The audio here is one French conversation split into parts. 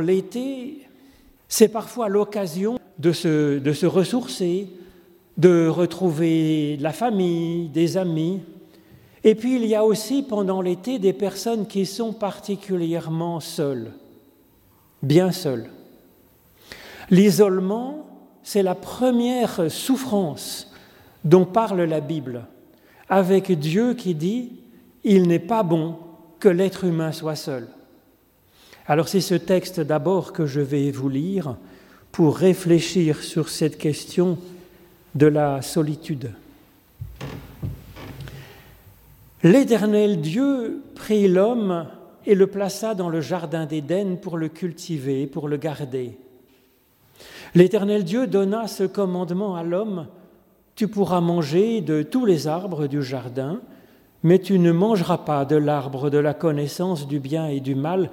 L'été, c'est parfois l'occasion de se, ressourcer, de retrouver la famille, des amis. Et puis il y a aussi pendant l'été des personnes qui sont particulièrement seules, bien seules. L'isolement, c'est la première souffrance dont parle la Bible, avec Dieu qui dit, Il n'est pas bon que l'être humain soit seul. Alors c'est ce texte d'abord que je vais vous lire pour réfléchir sur cette question de la solitude. L'Éternel Dieu prit l'homme et le plaça dans le jardin d'Éden pour le cultiver, pour le garder. L'Éternel Dieu donna ce commandement à l'homme, Tu pourras manger de tous les arbres du jardin, mais tu ne mangeras pas de l'arbre de la connaissance du bien et du mal,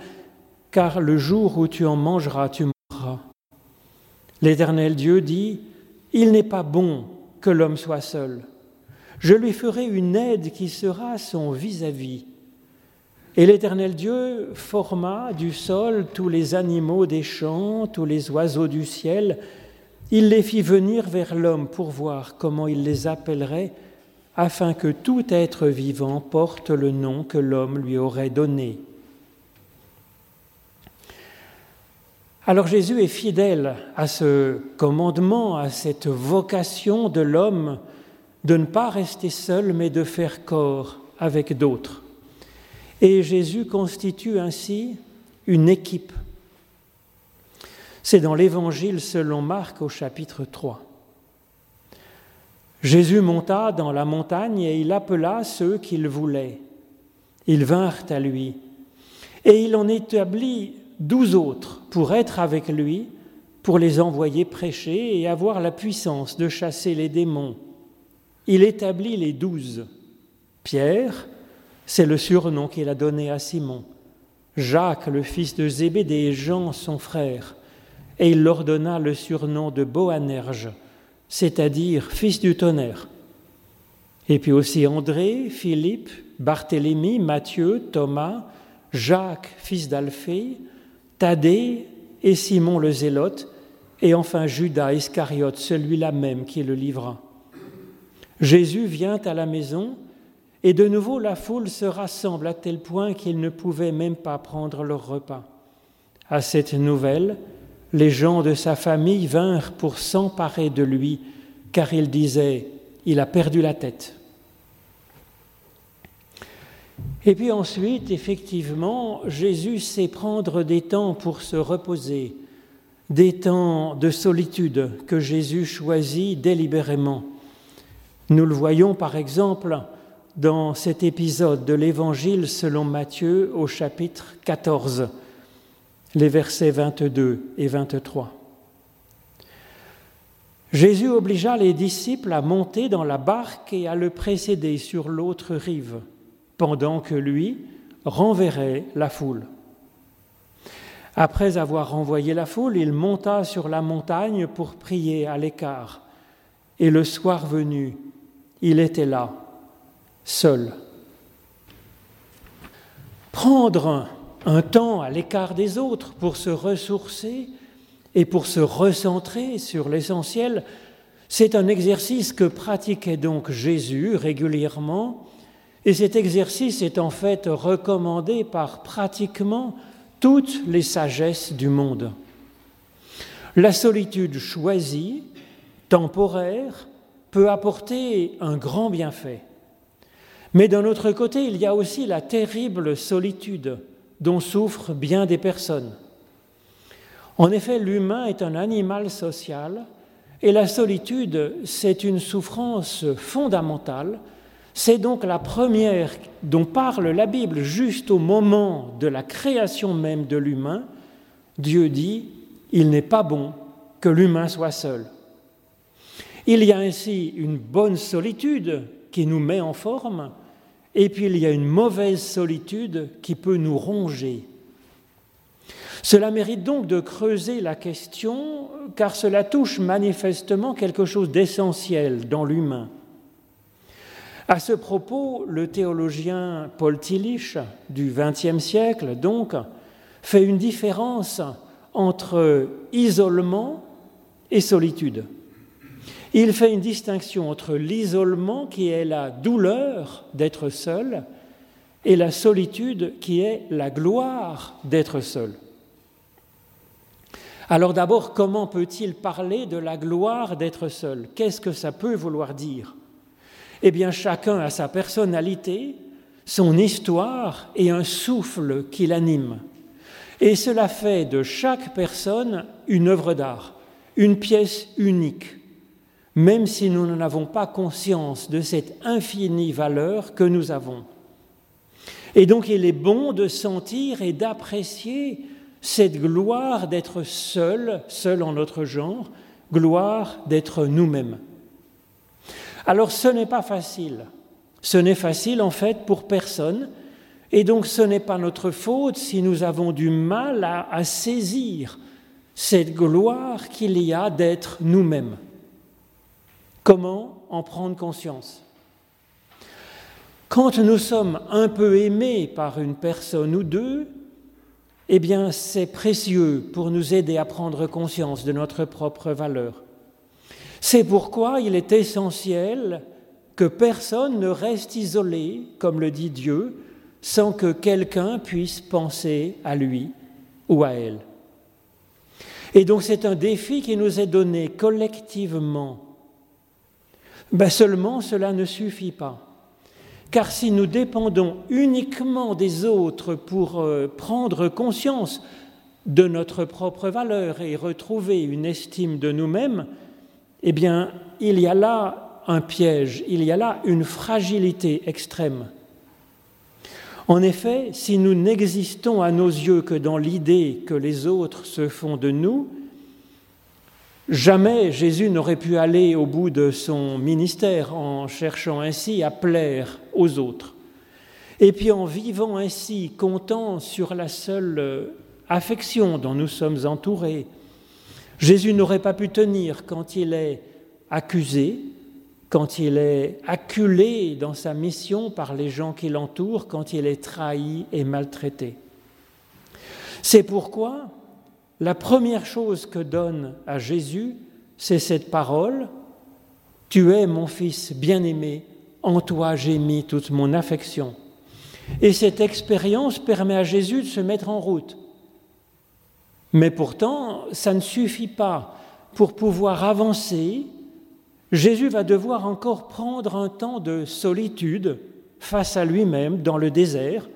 car le jour où tu en mangeras, tu mourras. L'Éternel Dieu dit, Il n'est pas bon que l'homme soit seul. Je lui ferai une aide qui sera son vis-à-vis. Et l'Éternel Dieu forma du sol tous les animaux des champs, tous les oiseaux du ciel. Il les fit venir vers l'homme pour voir comment il les appellerait, afin que tout être vivant porte le nom que l'homme lui aurait donné. Alors Jésus est fidèle à ce commandement, à cette vocation de l'homme de ne pas rester seul, mais de faire corps avec d'autres. Et Jésus constitue ainsi une équipe. C'est dans l'Évangile selon Marc au chapitre 3. Jésus monta dans la montagne et il appela ceux qu'il voulait. Ils vinrent à lui. Et il en établit douze autres pour être avec lui, pour les envoyer prêcher et avoir la puissance de chasser les démons. Il établit les douze. Pierre, c'est le surnom qu'il a donné à Simon. Jacques, le fils de Zébédée, et Jean, son frère. Et il leur donna le surnom de Boanerge, c'est-à-dire fils du tonnerre. Et puis aussi André, Philippe, Barthélemy, Matthieu, Thomas, Jacques, fils d'Alphée, Thaddée et Simon le Zélote, et enfin Judas Iscariote, celui-là même qui le livra. Jésus vient à la maison, et de nouveau la foule se rassemble à tel point qu'ils ne pouvaient même pas prendre leur repas. À cette nouvelle, les gens de sa famille vinrent pour s'emparer de lui, car ils disaient, il a perdu la tête. Et puis ensuite, effectivement, Jésus sait prendre des temps pour se reposer, des temps de solitude que Jésus choisit délibérément. Nous le voyons par exemple dans cet épisode de l'Évangile selon Matthieu au chapitre 14, les versets 22 et 23. Jésus obligea les disciples à monter dans la barque et à le précéder sur l'autre rive pendant que lui renverrait la foule. Après avoir renvoyé la foule, il monta sur la montagne pour prier à l'écart. Et le soir venu, il était là, seul. Prendre un temps à l'écart des autres pour se ressourcer et pour se recentrer sur l'essentiel, c'est un exercice que pratiquait donc Jésus régulièrement et cet exercice est en fait recommandé par pratiquement toutes les sagesses du monde. La solitude choisie, temporaire, peut apporter un grand bienfait. Mais d'un autre côté, il y a aussi la terrible solitude dont souffrent bien des personnes. En effet, l'humain est un animal social et la solitude, c'est une souffrance fondamentale c'est donc la première dont parle la Bible juste au moment de la création même de l'humain. Dieu dit, il n'est pas bon que l'humain soit seul. Il y a ainsi une bonne solitude qui nous met en forme, et puis il y a une mauvaise solitude qui peut nous ronger. Cela mérite donc de creuser la question, car cela touche manifestement quelque chose d'essentiel dans l'humain. À ce propos, le théologien Paul Tillich du XXe siècle, donc, fait une différence entre isolement et solitude. Il fait une distinction entre l'isolement qui est la douleur d'être seul et la solitude qui est la gloire d'être seul. Alors d'abord, comment peut-il parler de la gloire d'être seul? Qu'est-ce que ça peut vouloir dire? Eh bien, chacun a sa personnalité, son histoire et un souffle qui l'anime. Et cela fait de chaque personne une œuvre d'art, une pièce unique, même si nous n'en avons pas conscience de cette infinie valeur que nous avons. Et donc il est bon de sentir et d'apprécier cette gloire d'être seul, seul en notre genre, gloire d'être nous-mêmes. Alors ce n'est pas facile. Ce n'est facile en fait pour personne et donc ce n'est pas notre faute si nous avons du mal à, saisir cette gloire qu'il y a d'être nous-mêmes. Comment en prendre conscience? Quand nous sommes un peu aimés par une personne ou deux, eh bien c'est précieux pour nous aider à prendre conscience de notre propre valeur. C'est pourquoi il est essentiel que personne ne reste isolé, comme le dit Dieu, sans que quelqu'un puisse penser à lui ou à elle. Et donc c'est un défi qui nous est donné collectivement. Ben seulement cela ne suffit pas. Car si nous dépendons uniquement des autres pour euh, prendre conscience de notre propre valeur et retrouver une estime de nous-mêmes, eh bien, il y a là un piège, il y a là une fragilité extrême. En effet, si nous n'existons à nos yeux que dans l'idée que les autres se font de nous, jamais Jésus n'aurait pu aller au bout de son ministère en cherchant ainsi à plaire aux autres. Et puis en vivant ainsi, comptant sur la seule euh, affection dont nous sommes entourés, Jésus n'aurait pas pu tenir quand il est accusé, quand il est acculé dans sa mission par les gens qui l'entourent, quand il est trahi et maltraité. C'est pourquoi la première chose que donne à Jésus, c'est cette parole, Tu es mon fils bien-aimé, en toi j'ai mis toute mon affection. Et cette expérience permet à Jésus de se mettre en route. Mais pourtant, ça ne suffit pas. Pour pouvoir avancer, Jésus va devoir encore prendre un temps de solitude face à lui-même dans le désert,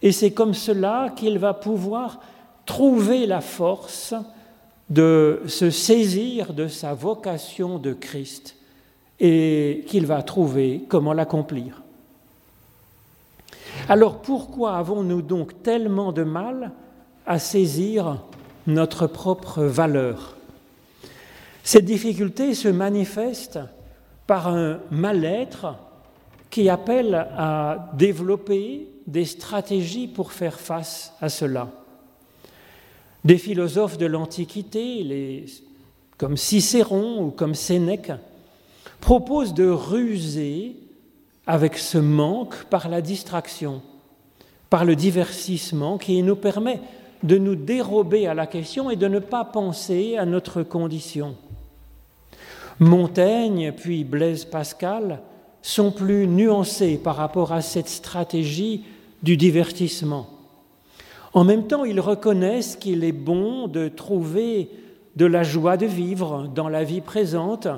et c'est comme cela qu'il va pouvoir trouver la force de se saisir de sa vocation de Christ et qu'il va trouver comment l'accomplir. Alors pourquoi avons-nous donc tellement de mal à saisir notre propre valeur cette difficulté se manifeste par un mal-être qui appelle à développer des stratégies pour faire face à cela. Des philosophes de l'Antiquité, comme Cicéron ou comme Sénèque, proposent de ruser avec ce manque par la distraction, par le divertissement qui nous permet de nous dérober à la question et de ne pas penser à notre condition. Montaigne puis Blaise Pascal sont plus nuancés par rapport à cette stratégie du divertissement. En même temps, ils reconnaissent qu'il est bon de trouver de la joie de vivre dans la vie présente,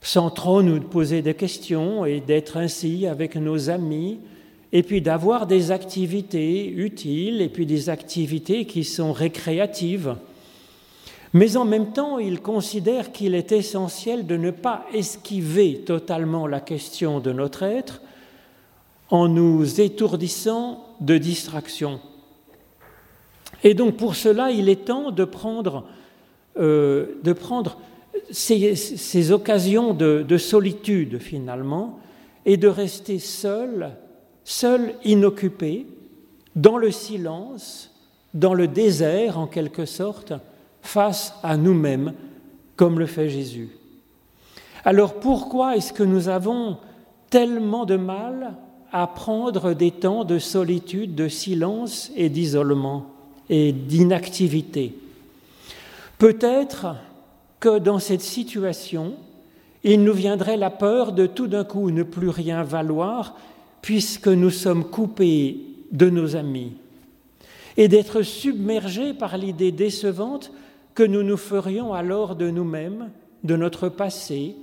sans trop nous poser des questions et d'être ainsi avec nos amis, et puis d'avoir des activités utiles et puis des activités qui sont récréatives. Mais en même temps, il considère qu'il est essentiel de ne pas esquiver totalement la question de notre être en nous étourdissant de distractions. Et donc pour cela, il est temps de prendre, euh, de prendre ces, occasions de, de, solitude finalement et de rester seul, seul, inoccupé, dans le silence, dans le désert en quelque sorte, face à nous-mêmes, comme le fait Jésus. Alors pourquoi est-ce que nous avons tellement de mal à prendre des temps de solitude, de silence et d'isolement et d'inactivité? Peut-être que dans cette situation, il nous viendrait la peur de tout d'un coup ne plus rien valoir puisque nous sommes coupés de nos amis et d'être submergés par l'idée décevante que nous nous ferions alors de nous-mêmes, de notre passé,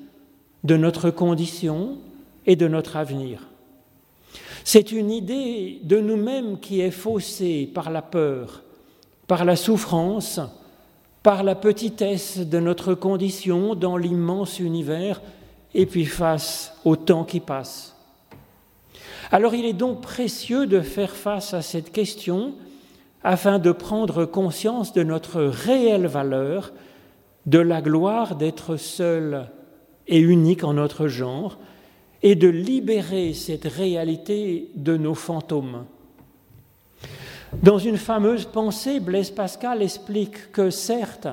de notre condition et de notre avenir. C'est une idée de nous-mêmes qui est faussée par la peur, par la souffrance, par la petitesse de notre condition dans l'immense univers et puis face au temps qui passe. Alors il est donc précieux de faire face à cette question afin de prendre conscience de notre réelle valeur, de la gloire d'être seul et unique en notre genre, et de libérer cette réalité de nos fantômes. Dans une fameuse pensée, Blaise Pascal explique que certes,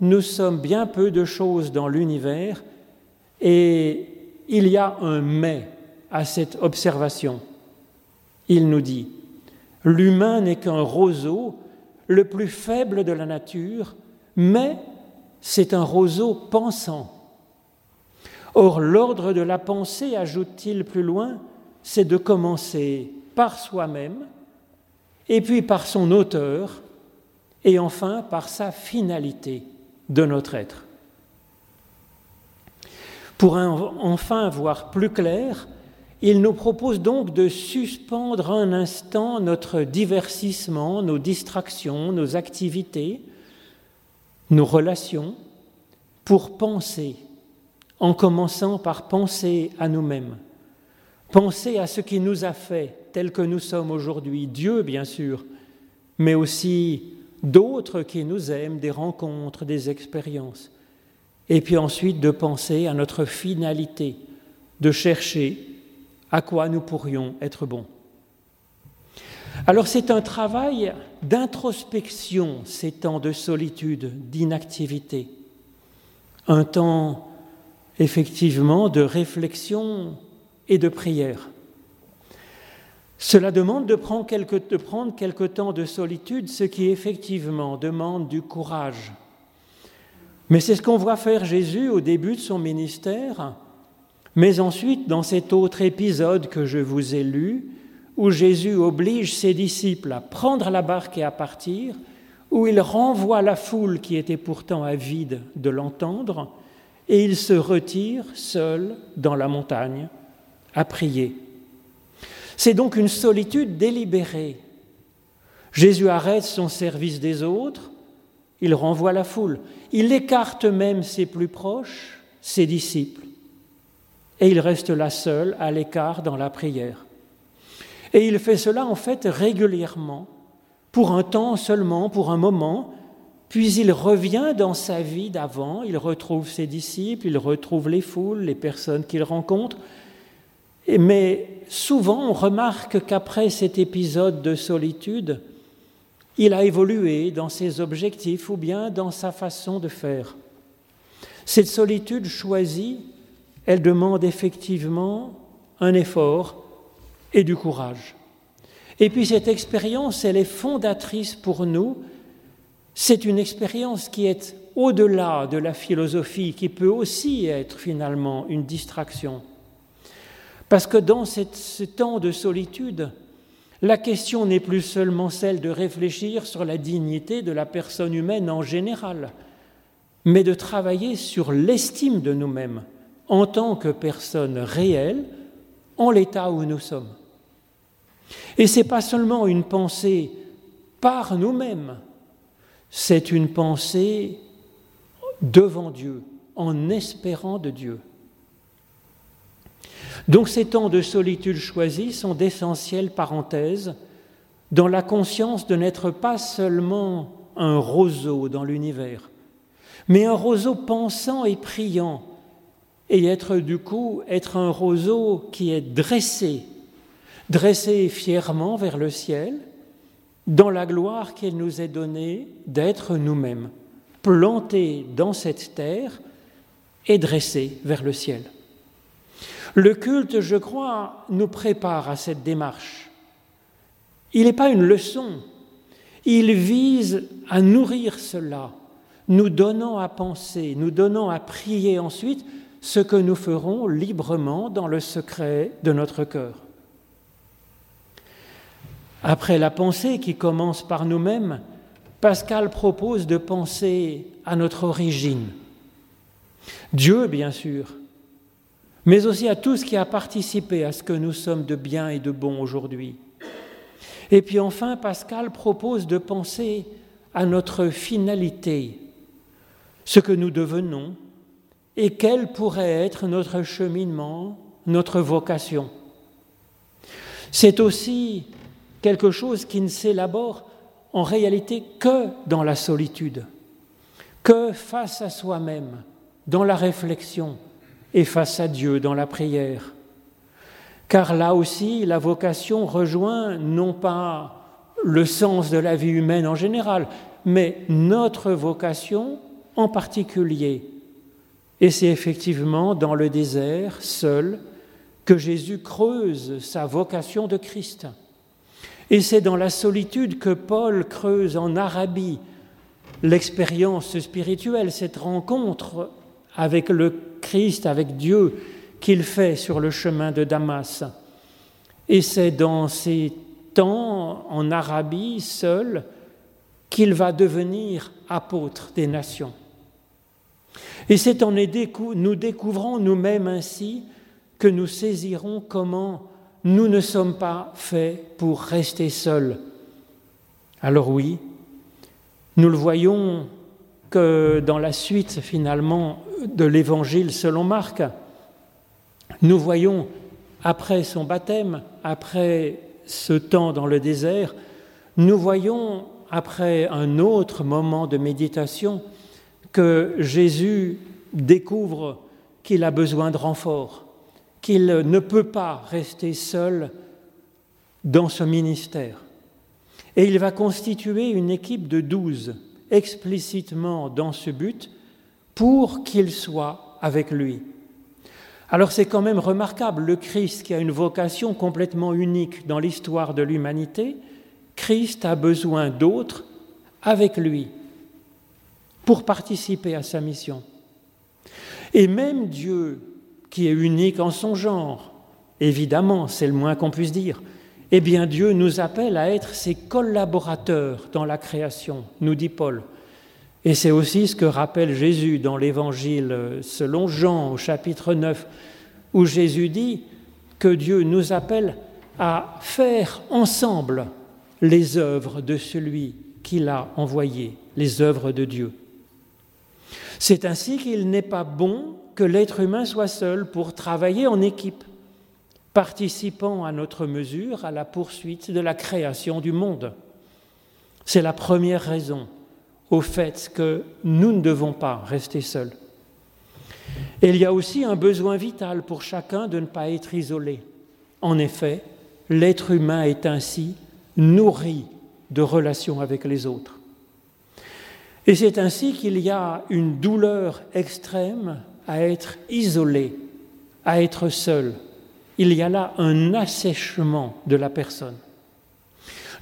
nous sommes bien peu de choses dans l'univers et il y a un mais à cette observation. Il nous dit, l'humain n'est qu'un roseau, le plus faible de la nature, mais c'est un roseau pensant. Or, l'ordre de la pensée, ajoute-t-il plus loin, c'est de commencer par soi-même, et puis par son auteur, et enfin par sa finalité de notre être. Pour enfin voir plus clair, il nous propose donc de suspendre un instant notre divertissement, nos distractions, nos activités, nos relations, pour penser, en commençant par penser à nous-mêmes, penser à ce qui nous a fait tels que nous sommes aujourd'hui, Dieu bien sûr, mais aussi d'autres qui nous aiment, des rencontres, des expériences. Et puis ensuite de penser à notre finalité, de chercher à quoi nous pourrions être bons. Alors c'est un travail d'introspection, ces temps de solitude, d'inactivité, un temps effectivement de réflexion et de prière. Cela demande de prendre, quelque, de prendre quelque temps de solitude, ce qui effectivement demande du courage. Mais c'est ce qu'on voit faire Jésus au début de son ministère, mais ensuite dans cet autre épisode que je vous ai lu, où Jésus oblige ses disciples à prendre la barque et à partir, où il renvoie la foule qui était pourtant avide de l'entendre, et il se retire seul dans la montagne à prier. C'est donc une solitude délibérée. Jésus arrête son service des autres, il renvoie la foule, il écarte même ses plus proches, ses disciples, et il reste là seul, à l'écart, dans la prière. Et il fait cela en fait régulièrement, pour un temps seulement, pour un moment, puis il revient dans sa vie d'avant, il retrouve ses disciples, il retrouve les foules, les personnes qu'il rencontre, mais souvent, on remarque qu'après cet épisode de solitude, il a évolué dans ses objectifs ou bien dans sa façon de faire. Cette solitude choisie, elle demande effectivement un effort et du courage. Et puis cette expérience, elle est fondatrice pour nous. C'est une expérience qui est au-delà de la philosophie, qui peut aussi être finalement une distraction. Parce que dans ce temps de solitude, la question n'est plus seulement celle de réfléchir sur la dignité de la personne humaine en général, mais de travailler sur l'estime de nous-mêmes en tant que personnes réelles en l'état où nous sommes. Et ce n'est pas seulement une pensée par nous-mêmes, c'est une pensée devant Dieu, en espérant de Dieu. Donc ces temps de solitude choisis sont d'essentielles parenthèses dans la conscience de n'être pas seulement un roseau dans l'univers, mais un roseau pensant et priant, et être du coup être un roseau qui est dressé, dressé fièrement vers le ciel, dans la gloire qu'il nous est donnée d'être nous-mêmes, planté dans cette terre et dressé vers le ciel. Le culte, je crois, nous prépare à cette démarche. Il n'est pas une leçon, Il vise à nourrir cela, nous donnant à penser, nous donnant à prier ensuite ce que nous ferons librement dans le secret de notre cœur. Après la pensée qui commence par nous-mêmes, Pascal propose de penser à notre origine. Dieu, bien sûr, mais aussi à tout ce qui a participé à ce que nous sommes de bien et de bon aujourd'hui. Et puis enfin, Pascal propose de penser à notre finalité, ce que nous devenons et quel pourrait être notre cheminement, notre vocation? C'est aussi quelque chose qui ne s'élabore en réalité que dans la solitude, que face à soi-même, dans la réflexion et face à Dieu dans la prière. Car là aussi, la vocation rejoint non pas le sens de la vie humaine en général, mais notre vocation en particulier. Et c'est effectivement dans le désert, seul, que Jésus creuse sa vocation de Christ. Et c'est dans la solitude que Paul creuse en Arabie l'expérience spirituelle, cette rencontre avec le Christ, avec Dieu, qu'il fait sur le chemin de Damas. Et c'est dans ces temps en Arabie seul qu'il va devenir apôtre des nations. Et c'est en nous découvrant nous-mêmes ainsi que nous saisirons comment nous ne sommes pas faits pour rester seuls. Alors oui, nous le voyons que dans la suite finalement de l'évangile selon Marc, nous voyons après son baptême, après ce temps dans le désert, nous voyons après un autre moment de méditation que Jésus découvre qu'il a besoin de renfort qu'il ne peut pas rester seul dans ce ministère. Et il va constituer une équipe de douze explicitement dans ce but pour qu'il soit avec lui. Alors c'est quand même remarquable, le Christ qui a une vocation complètement unique dans l'histoire de l'humanité, Christ a besoin d'autres avec lui pour participer à sa mission. Et même Dieu, qui est unique en son genre. Évidemment, c'est le moins qu'on puisse dire. Eh bien, Dieu nous appelle à être ses collaborateurs dans la création, nous dit Paul. Et c'est aussi ce que rappelle Jésus dans l'Évangile selon Jean au chapitre 9, où Jésus dit que Dieu nous appelle à faire ensemble les œuvres de celui qu'il a envoyé, les œuvres de Dieu. C'est ainsi qu'il n'est pas bon que l'être humain soit seul pour travailler en équipe, participant à notre mesure à la poursuite de la création du monde. C'est la première raison au fait que nous ne devons pas rester seuls. Il y a aussi un besoin vital pour chacun de ne pas être isolé. En effet, l'être humain est ainsi nourri de relations avec les autres. Et c'est ainsi qu'il y a une douleur extrême à être isolé, à être seul. Il y a là un assèchement de la personne.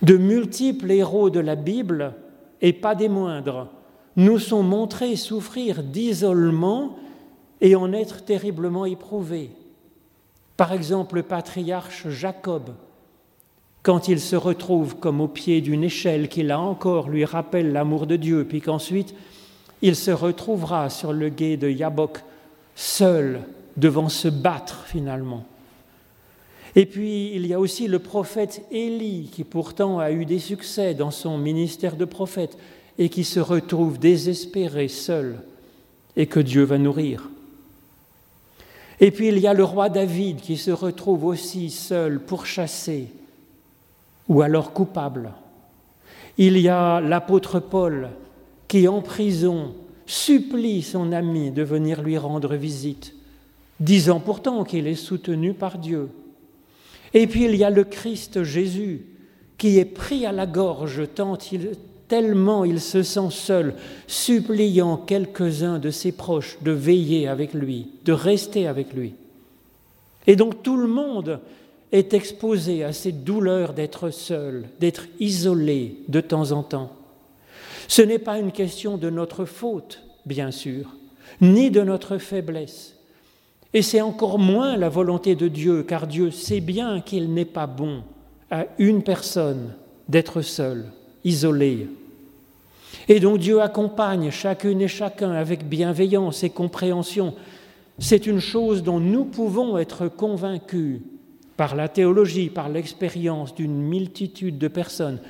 De multiples héros de la Bible, et pas des moindres, nous sont montrés souffrir d'isolement et en être terriblement éprouvés. Par exemple, le patriarche Jacob, quand il se retrouve comme au pied d'une échelle qui là encore lui rappelle l'amour de Dieu, puis qu'ensuite il se retrouvera sur le gué de Yabok seul devant se battre finalement. Et puis il y a aussi le prophète Élie qui pourtant a eu des succès dans son ministère de prophète et qui se retrouve désespéré seul et que Dieu va nourrir. Et puis il y a le roi David qui se retrouve aussi seul, pourchassé ou alors coupable. Il y a l'apôtre Paul qui en prison supplie son ami de venir lui rendre visite, disant pourtant qu'il est soutenu par Dieu. Et puis il y a le Christ Jésus qui est pris à la gorge tant il, tellement il se sent seul, suppliant quelques-uns de ses proches de veiller avec lui, de rester avec lui. Et donc tout le monde est exposé à cette douleur d'être seul, d'être isolé de temps en temps. Ce n'est pas une question de notre faute, bien sûr, ni de notre faiblesse. Et c'est encore moins la volonté de Dieu, car Dieu sait bien qu'il n'est pas bon à une personne d'être seul, isolé. Et donc Dieu accompagne chacune et chacun avec bienveillance et compréhension. C'est une chose dont nous pouvons être convaincus par la théologie, par l'expérience d'une multitude de personnes,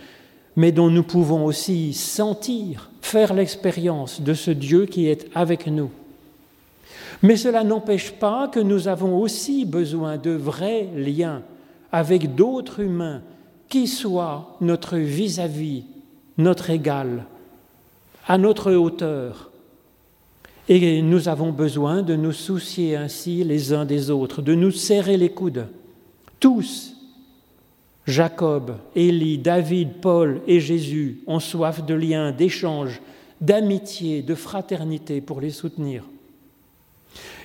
mais dont nous pouvons aussi sentir, faire l'expérience de ce Dieu qui est avec nous. Mais cela n'empêche pas que nous avons aussi besoin de vrais liens avec d'autres humains qui soient notre vis-à-vis, notre égal, à notre hauteur. Et nous avons besoin de nous soucier ainsi les uns des autres, de nous serrer les coudes. Tous, Jacob, Élie, David, Paul et Jésus ont soif de liens, d'échanges, d'amitié, de fraternité pour les soutenir.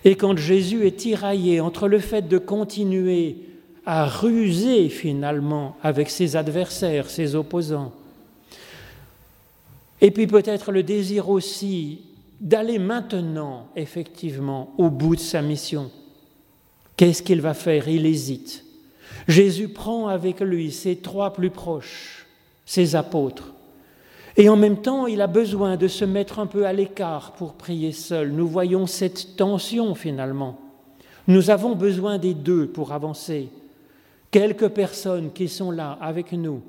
Et quand Jésus est tiraillé entre le fait de continuer à ruser finalement avec ses adversaires, ses opposants, et puis peut-être le désir aussi d'aller maintenant effectivement au bout de sa mission. Qu'est-ce qu'il va faire? Il hésite. Jésus prend avec lui ses trois plus proches, ses apôtres, et en même temps, il a besoin de se mettre un peu à l'écart pour prier seul. Nous voyons cette tension finalement. Nous avons besoin des deux pour avancer. Quelques personnes qui sont là avec nous.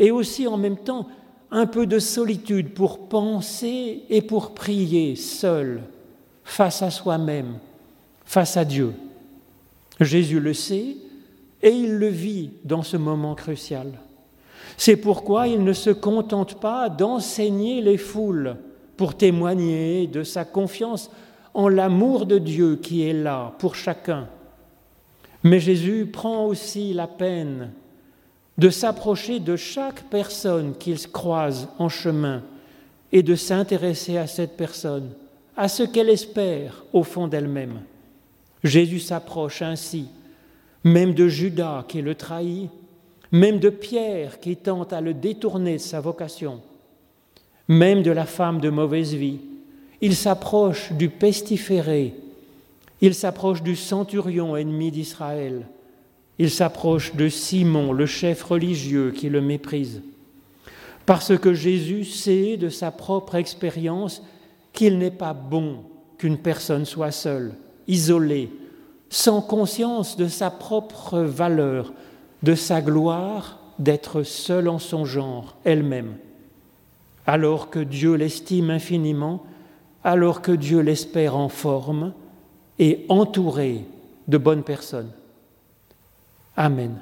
Et aussi en même temps un peu de solitude pour penser et pour prier seul, face à soi-même, face à Dieu. Jésus le sait et il le vit dans ce moment crucial. C'est pourquoi il ne se contente pas d'enseigner les foules pour témoigner de sa confiance en l'amour de Dieu qui est là pour chacun. Mais Jésus prend aussi la peine de s'approcher de chaque personne qu'il croise en chemin et de s'intéresser à cette personne, à ce qu'elle espère au fond d'elle-même. Jésus s'approche ainsi, même de Judas qui le trahit, même de Pierre qui tente à le détourner de sa vocation, même de la femme de mauvaise vie. Il s'approche du pestiféré, il s'approche du centurion ennemi d'Israël, il s'approche de Simon, le chef religieux qui le méprise. Parce que Jésus sait de sa propre expérience qu'il n'est pas bon qu'une personne soit seule, isolée, sans conscience de sa propre valeur, de sa gloire d'être seule en son genre, elle-même, alors que Dieu l'estime infiniment, alors que Dieu l'espère en forme et entouré de bonnes personnes. Amen.